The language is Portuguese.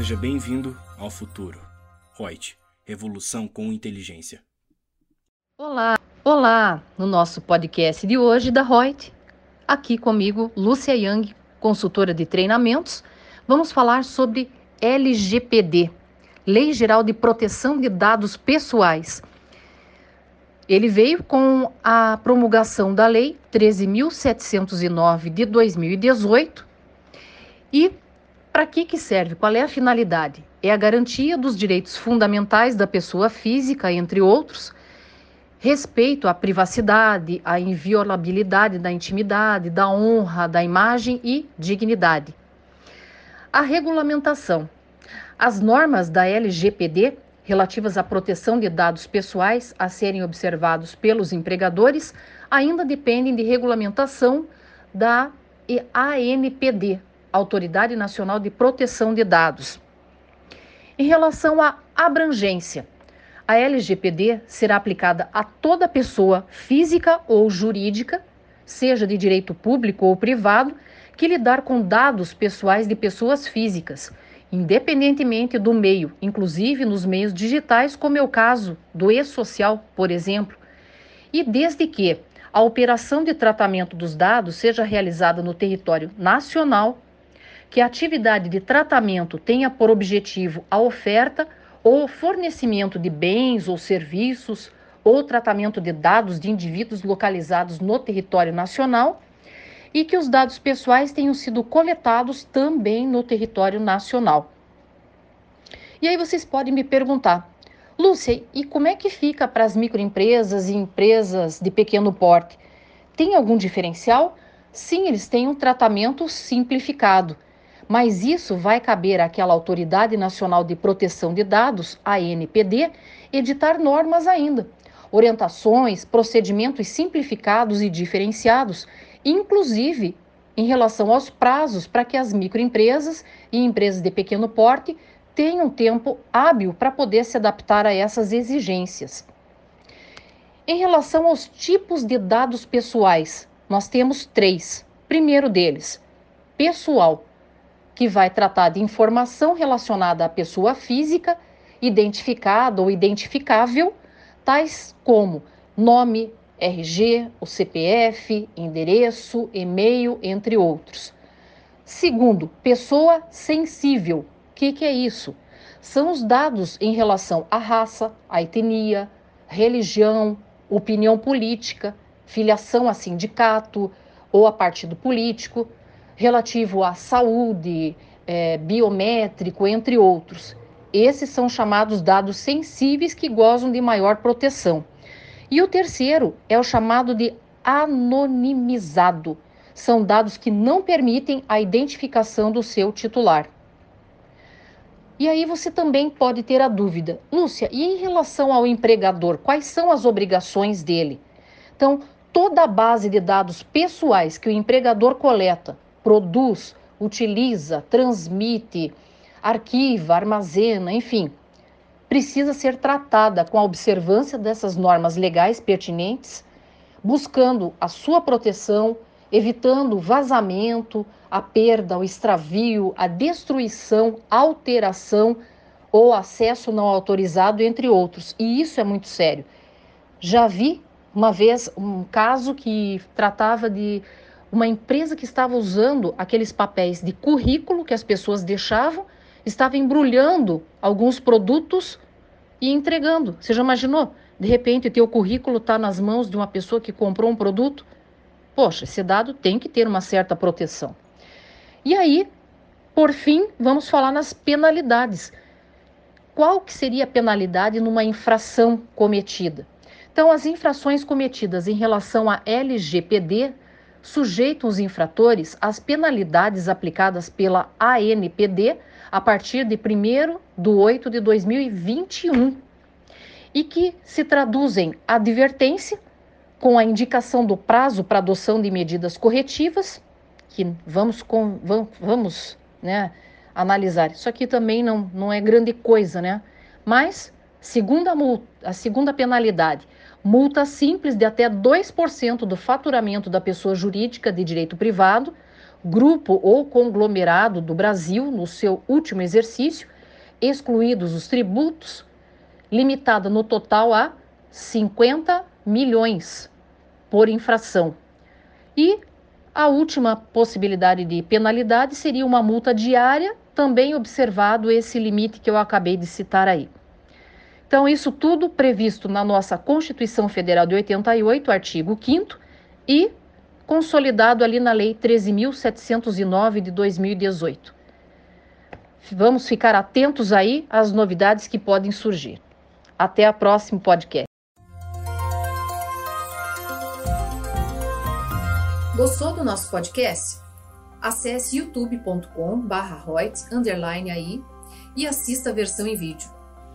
Seja bem-vindo ao futuro. Reut, revolução com inteligência. Olá, olá! No nosso podcast de hoje da Reut, aqui comigo Lúcia Young, consultora de treinamentos, vamos falar sobre LGPD, Lei Geral de Proteção de Dados Pessoais. Ele veio com a promulgação da Lei 13.709 de 2018 e para que, que serve? Qual é a finalidade? É a garantia dos direitos fundamentais da pessoa física, entre outros, respeito à privacidade, à inviolabilidade da intimidade, da honra, da imagem e dignidade. A regulamentação. As normas da LGPD relativas à proteção de dados pessoais a serem observados pelos empregadores ainda dependem de regulamentação da ANPD, Autoridade Nacional de Proteção de Dados. Em relação à abrangência, a LGPD será aplicada a toda pessoa física ou jurídica, seja de direito público ou privado, que lidar com dados pessoais de pessoas físicas, independentemente do meio, inclusive nos meios digitais, como é o caso do e-social, por exemplo, e desde que a operação de tratamento dos dados seja realizada no território nacional que a atividade de tratamento tenha por objetivo a oferta ou fornecimento de bens ou serviços ou tratamento de dados de indivíduos localizados no território nacional e que os dados pessoais tenham sido coletados também no território nacional. E aí vocês podem me perguntar, Lúcia, e como é que fica para as microempresas e empresas de pequeno porte? Tem algum diferencial? Sim, eles têm um tratamento simplificado mas isso vai caber àquela Autoridade Nacional de Proteção de Dados, ANPD, editar normas ainda, orientações, procedimentos simplificados e diferenciados, inclusive em relação aos prazos para que as microempresas e empresas de pequeno porte tenham tempo hábil para poder se adaptar a essas exigências. Em relação aos tipos de dados pessoais, nós temos três. Primeiro deles, pessoal que vai tratar de informação relacionada à pessoa física, identificada ou identificável, tais como nome, RG, o CPF, endereço, e-mail, entre outros. Segundo, pessoa sensível. O que, que é isso? São os dados em relação à raça, à etnia, religião, opinião política, filiação a sindicato ou a partido político, relativo à saúde, é, biométrico, entre outros. Esses são chamados dados sensíveis que gozam de maior proteção. E o terceiro é o chamado de anonimizado. São dados que não permitem a identificação do seu titular. E aí você também pode ter a dúvida, Lúcia, e em relação ao empregador, quais são as obrigações dele? Então, toda a base de dados pessoais que o empregador coleta produz, utiliza, transmite, arquiva, armazena, enfim, precisa ser tratada com a observância dessas normas legais pertinentes, buscando a sua proteção, evitando vazamento, a perda, o extravio, a destruição, alteração ou acesso não autorizado, entre outros. E isso é muito sério. Já vi uma vez um caso que tratava de uma empresa que estava usando aqueles papéis de currículo que as pessoas deixavam, estava embrulhando alguns produtos e entregando. Você já imaginou? De repente, teu currículo está nas mãos de uma pessoa que comprou um produto? Poxa, esse dado tem que ter uma certa proteção. E aí, por fim, vamos falar nas penalidades. Qual que seria a penalidade numa infração cometida? Então, as infrações cometidas em relação à LGPD sujeitam os infratores às penalidades aplicadas pela ANPD a partir de 1 de 8 de 2021 e que se traduzem advertência com a indicação do prazo para adoção de medidas corretivas, que vamos, com, vamos, né, analisar. Isso aqui também não, não é grande coisa, né? Mas, segunda a segunda penalidade, multa simples de até 2% do faturamento da pessoa jurídica de direito privado, grupo ou conglomerado do Brasil no seu último exercício, excluídos os tributos, limitada no total a 50 milhões por infração. E a última possibilidade de penalidade seria uma multa diária, também observado esse limite que eu acabei de citar aí. Então, isso tudo previsto na nossa Constituição Federal de 88, artigo 5 e consolidado ali na Lei 13.709 de 2018. Vamos ficar atentos aí às novidades que podem surgir. Até a próximo podcast. Gostou do nosso podcast? Acesse youtube.com/royts aí e assista a versão em vídeo.